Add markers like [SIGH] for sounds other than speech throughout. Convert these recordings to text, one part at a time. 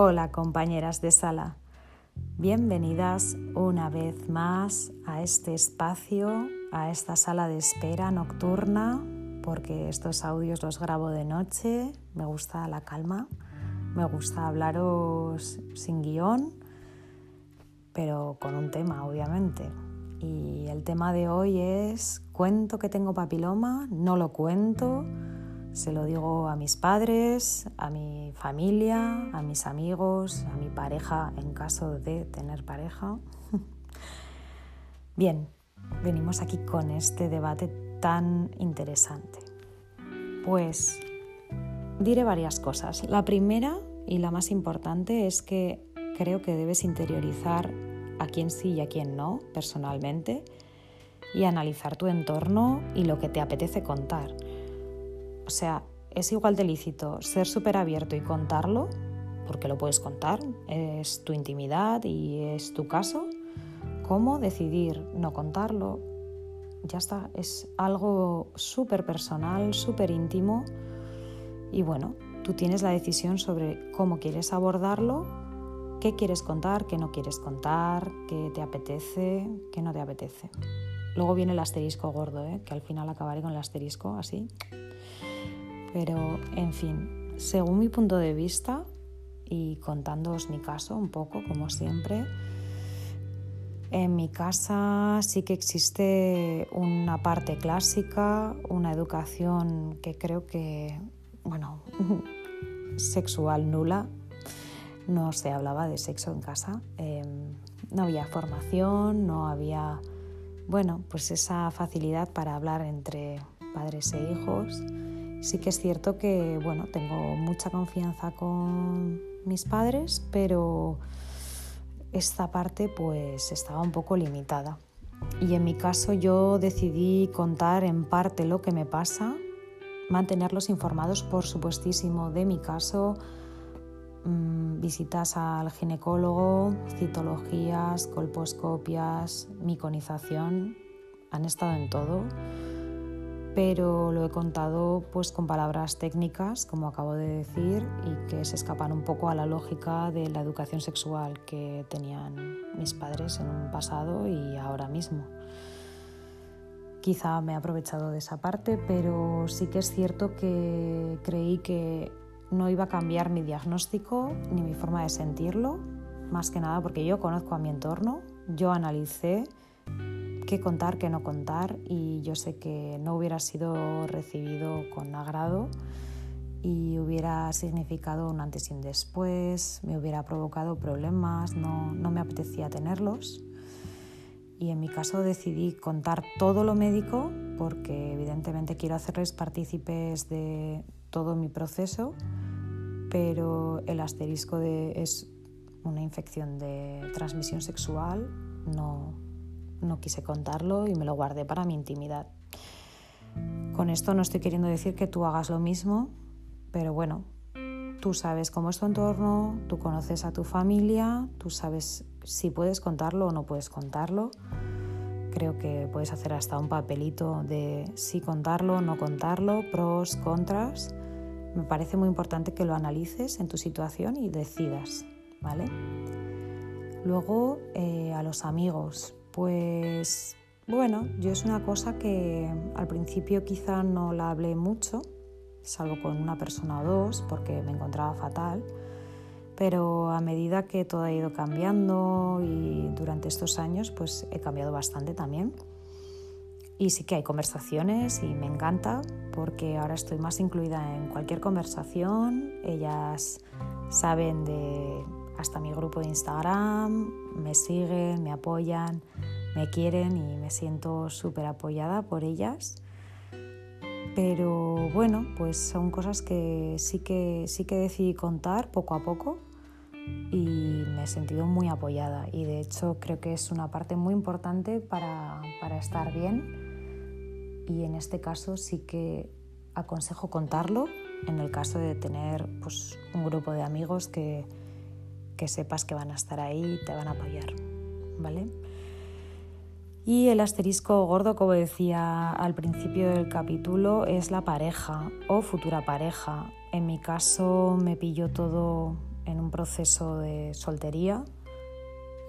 Hola compañeras de sala, bienvenidas una vez más a este espacio, a esta sala de espera nocturna, porque estos audios los grabo de noche, me gusta la calma, me gusta hablaros sin guion, pero con un tema obviamente. Y el tema de hoy es, cuento que tengo papiloma, no lo cuento se lo digo a mis padres, a mi familia, a mis amigos, a mi pareja en caso de tener pareja. [LAUGHS] Bien, venimos aquí con este debate tan interesante. Pues diré varias cosas. La primera y la más importante es que creo que debes interiorizar a quién sí y a quién no personalmente y analizar tu entorno y lo que te apetece contar. O sea, es igual de lícito ser súper abierto y contarlo, porque lo puedes contar, es tu intimidad y es tu caso, como decidir no contarlo. Ya está, es algo súper personal, súper íntimo y bueno, tú tienes la decisión sobre cómo quieres abordarlo, qué quieres contar, qué no quieres contar, qué te apetece, qué no te apetece. Luego viene el asterisco gordo, ¿eh? que al final acabaré con el asterisco así. Pero, en fin, según mi punto de vista y contándoos mi caso un poco, como siempre, en mi casa sí que existe una parte clásica, una educación que creo que, bueno, [LAUGHS] sexual nula. No se hablaba de sexo en casa. Em, no había formación, no había, bueno, pues esa facilidad para hablar entre padres e hijos. Sí que es cierto que bueno, tengo mucha confianza con mis padres, pero esta parte pues estaba un poco limitada. Y en mi caso yo decidí contar en parte lo que me pasa, mantenerlos informados por supuestísimo de mi caso, mm, visitas al ginecólogo, citologías, colposcopias, miconización, han estado en todo pero lo he contado pues con palabras técnicas, como acabo de decir, y que se escapan un poco a la lógica de la educación sexual que tenían mis padres en un pasado y ahora mismo. Quizá me he aprovechado de esa parte, pero sí que es cierto que creí que no iba a cambiar mi diagnóstico ni mi forma de sentirlo, más que nada porque yo conozco a mi entorno, yo analicé qué contar, qué no contar y yo sé que no hubiera sido recibido con agrado y hubiera significado un antes y un después, me hubiera provocado problemas, no, no me apetecía tenerlos. Y en mi caso decidí contar todo lo médico porque evidentemente quiero hacerles partícipes de todo mi proceso, pero el asterisco de es una infección de transmisión sexual no, no quise contarlo y me lo guardé para mi intimidad. Con esto no estoy queriendo decir que tú hagas lo mismo, pero bueno, tú sabes cómo es tu entorno, tú conoces a tu familia, tú sabes si puedes contarlo o no puedes contarlo. Creo que puedes hacer hasta un papelito de si contarlo, o no contarlo, pros, contras. Me parece muy importante que lo analices en tu situación y decidas, ¿vale? Luego eh, a los amigos, pues bueno, yo es una cosa que al principio quizá no la hablé mucho, salvo con una persona o dos, porque me encontraba fatal, pero a medida que todo ha ido cambiando y durante estos años, pues he cambiado bastante también. Y sí que hay conversaciones y me encanta porque ahora estoy más incluida en cualquier conversación. Ellas saben de hasta mi grupo de Instagram, me siguen, me apoyan, me quieren y me siento súper apoyada por ellas. Pero bueno, pues son cosas que sí que sí que decidí contar poco a poco y me he sentido muy apoyada y de hecho creo que es una parte muy importante para, para estar bien y en este caso sí que aconsejo contarlo en el caso de tener pues, un grupo de amigos que, que sepas que van a estar ahí y te van a apoyar, ¿vale? Y el asterisco gordo, como decía al principio del capítulo, es la pareja o futura pareja. En mi caso me pilló todo en un proceso de soltería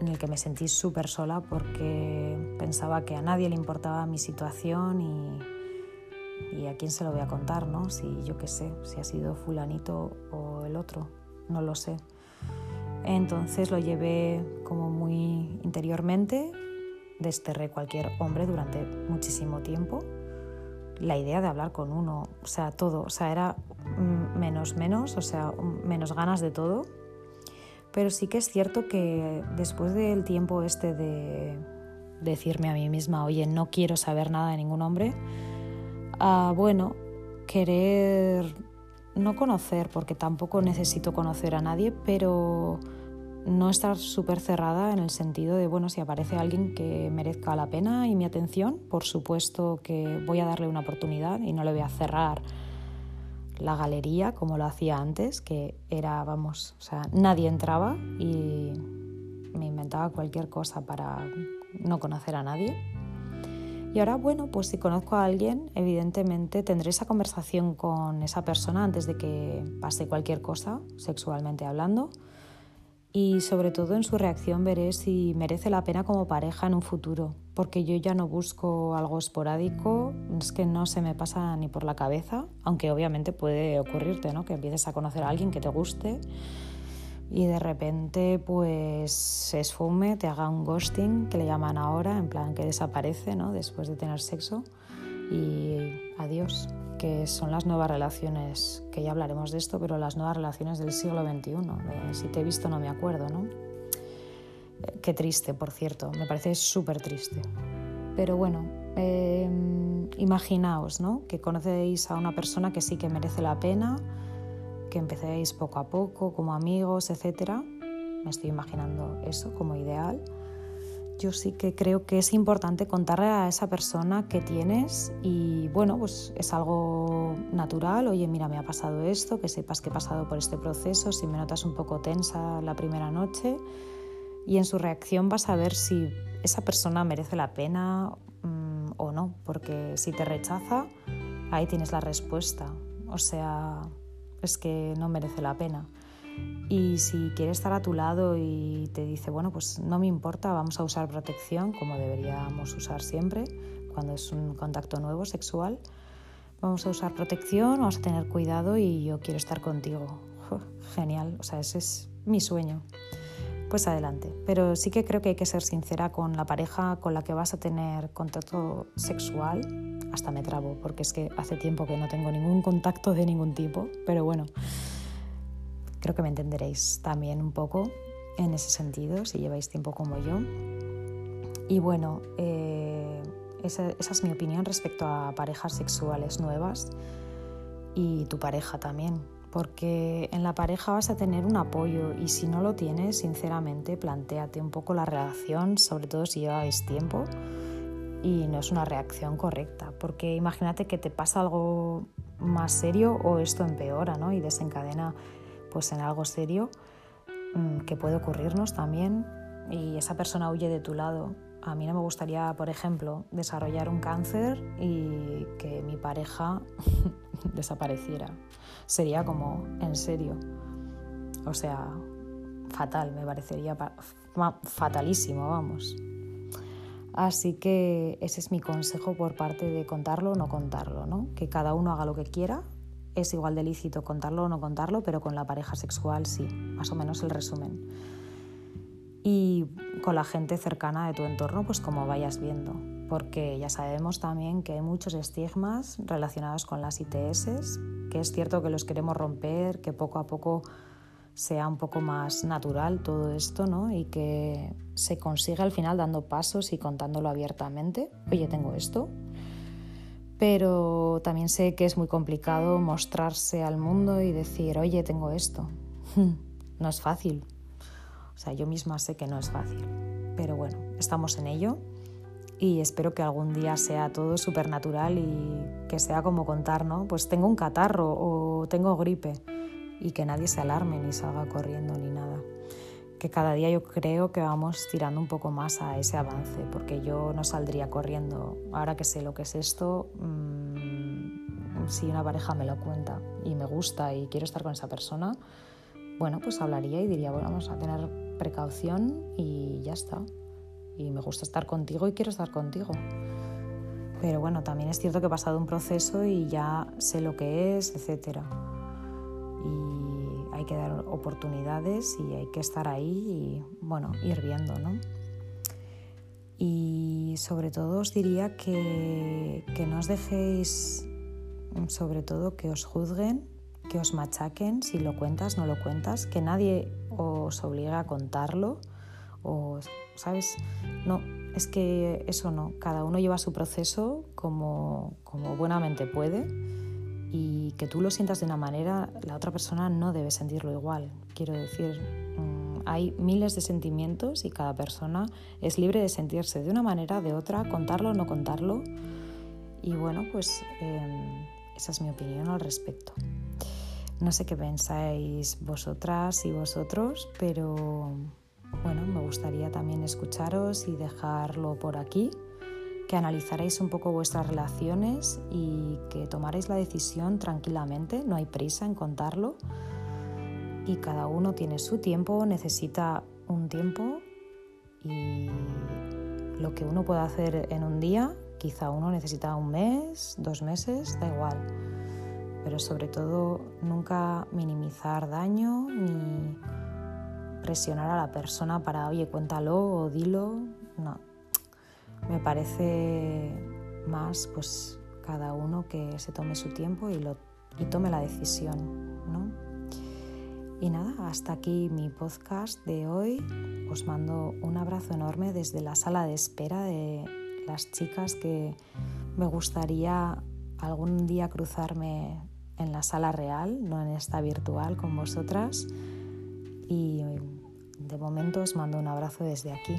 en el que me sentí súper sola porque pensaba que a nadie le importaba mi situación y, y, a quién se lo voy a contar, ¿no? Si yo qué sé, si ha sido fulanito o el otro, no lo sé. Entonces lo llevé como muy interiormente, desterré cualquier hombre durante muchísimo tiempo. La idea de hablar con uno, o sea, todo, o sea, era menos menos, o sea, menos ganas de todo pero sí que es cierto que después del tiempo este de decirme a mí misma, oye, no quiero saber nada de ningún hombre, ah, bueno, querer no conocer, porque tampoco necesito conocer a nadie, pero no estar súper cerrada en el sentido de, bueno, si aparece alguien que merezca la pena y mi atención, por supuesto que voy a darle una oportunidad y no le voy a cerrar la galería como lo hacía antes, que era, vamos, o sea, nadie entraba y me inventaba cualquier cosa para no conocer a nadie. Y ahora, bueno, pues si conozco a alguien, evidentemente tendré esa conversación con esa persona antes de que pase cualquier cosa, sexualmente hablando y sobre todo en su reacción veré si merece la pena como pareja en un futuro, porque yo ya no busco algo esporádico, es que no se me pasa ni por la cabeza, aunque obviamente puede ocurrirte, ¿no? Que empieces a conocer a alguien que te guste y de repente pues se esfume, te haga un ghosting, que le llaman ahora, en plan que desaparece, ¿no? Después de tener sexo y adiós que son las nuevas relaciones, que ya hablaremos de esto, pero las nuevas relaciones del siglo XXI. si te he visto no me acuerdo, ¿no? Eh, qué triste, por cierto, me parece súper triste. Pero bueno, em, imaginaos, ¿no? Que conocéis a una persona que sí que merece la pena, que empecéis poco a poco, como amigos, etc. Me estoy imaginando eso como ideal yo sí que creo que es importante contarle a esa persona que tienes y bueno, pues es algo natural, oye, mira, me ha pasado esto, que sepas que he pasado por este proceso, si me notas un poco tensa la primera noche. Y en su reacción vas a ver si esa persona merece la pena mm, o no, porque si te rechaza, ahí tienes la respuesta, o sea, es que no merece la pena. Y si quiere estar a tu lado y te dice, bueno, pues no me importa, vamos a usar protección como deberíamos usar siempre cuando es un contacto nuevo sexual, vamos a usar protección, vamos a tener cuidado y yo quiero estar contigo. genial, o sea, ese es mi sueño. Pues adelante. Pero sí que creo que hay que ser sincera con la pareja con la que vas a tener contacto sexual. Hasta me trabo, porque es que hace tiempo que no tengo ningún contacto de ningún tipo, pero bueno. Creo que me entenderéis también un poco en ese sentido, si lleváis tiempo como yo. Y bueno, eh, esa, es mi opinión respecto a parejas sexuales nuevas y tu pareja también, porque en la pareja vas a tener un apoyo y si no lo tienes, sinceramente, planteate un poco la relación, sobre todo si lleváis tiempo y no es una reacción correcta, porque imagínate que te pasa algo más serio o esto empeora ¿no? y desencadena pues en algo serio mm, que puede ocurrirnos también y esa persona huye de tu lado. A mí no me gustaría, por ejemplo, desarrollar un cáncer y que mi pareja [LAUGHS] desapareciera. Sería como, en serio. O sea, fatal, me parecería fatalísimo, vamos. Así que ese es mi consejo por parte de contarlo o no contarlo, ¿no? Que cada uno haga lo que quiera, es igual de lícito contarlo o no contarlo, pero con la pareja sexual sí, más o menos el resumen. Y con la gente cercana de tu entorno, pues como vayas viendo, porque ya sabemos también que hay muchos estigmas relacionados con las ITS, que es cierto que los queremos romper, que poco a poco sea un poco más natural todo esto, ¿no? Y que se consiga al final dando pasos y contándolo abiertamente. Oye, tengo esto, pero también sé que es muy complicado mostrarse al mundo y decir, oye, tengo esto. [LAUGHS] No es fácil. O sea, yo misma sé que no es fácil. Pero bueno, estamos en ello y espero que algún día sea todo súper natural y que sea como contar, ¿no? Pues tengo un catarro o tengo gripe y que nadie se alarme ni salga corriendo ni nada que cada día yo creo que vamos tirando un poco más a ese avance, porque yo no saldría corriendo. Ahora que sé lo que es esto, mmm, si una pareja me lo cuenta y me gusta y quiero estar con esa persona, bueno, pues hablaría y diría, bueno, vamos a tener precaución y ya está. Y me gusta estar contigo y quiero estar contigo. Pero bueno, también es cierto que he pasado un proceso y ya sé lo que es, etc. Y hay que dar oportunidades y hay que estar ahí y, bueno, ir viendo, ¿no? Y sobre todo os diría que, que no os dejéis, sobre todo, que os juzguen que os machaquen si lo cuentas, no lo cuentas, que nadie os obliga a contarlo o, ¿sabes? No, es que eso no, cada uno lleva su proceso como, como buenamente puede y que tú lo sientas de una manera, la otra persona no debe sentirlo igual. Quiero decir, mm, hay miles de sentimientos y cada persona es libre de sentirse de una manera, de otra, contarlo o no contarlo. Y bueno, pues em, esa es mi opinión al respecto. No sé qué pensáis vosotras y vosotros, pero bueno, me gustaría también escucharos y dejarlo por aquí, que analizaréis un poco vuestras relaciones y que tomaréis la decisión tranquilamente, no hay prisa en contarlo. Y cada uno tiene su tiempo, necesita un tiempo y lo que uno puede hacer en un día, quizá uno necesita un mes, dos meses, da igual. Pero sobre todo nunca minimizar daño ni presionar a la persona para, oye, cuéntalo o dilo. No, me parece más pues cada uno que se tome su tiempo y, lo, y tome la decisión, ¿no? Y nada, hasta aquí mi podcast de hoy. Os mando un abrazo enorme desde la sala de espera de las chicas que me gustaría algún día cruzarme en la sala real, no en esta virtual con vosotras. Y de momento os mando un abrazo desde aquí.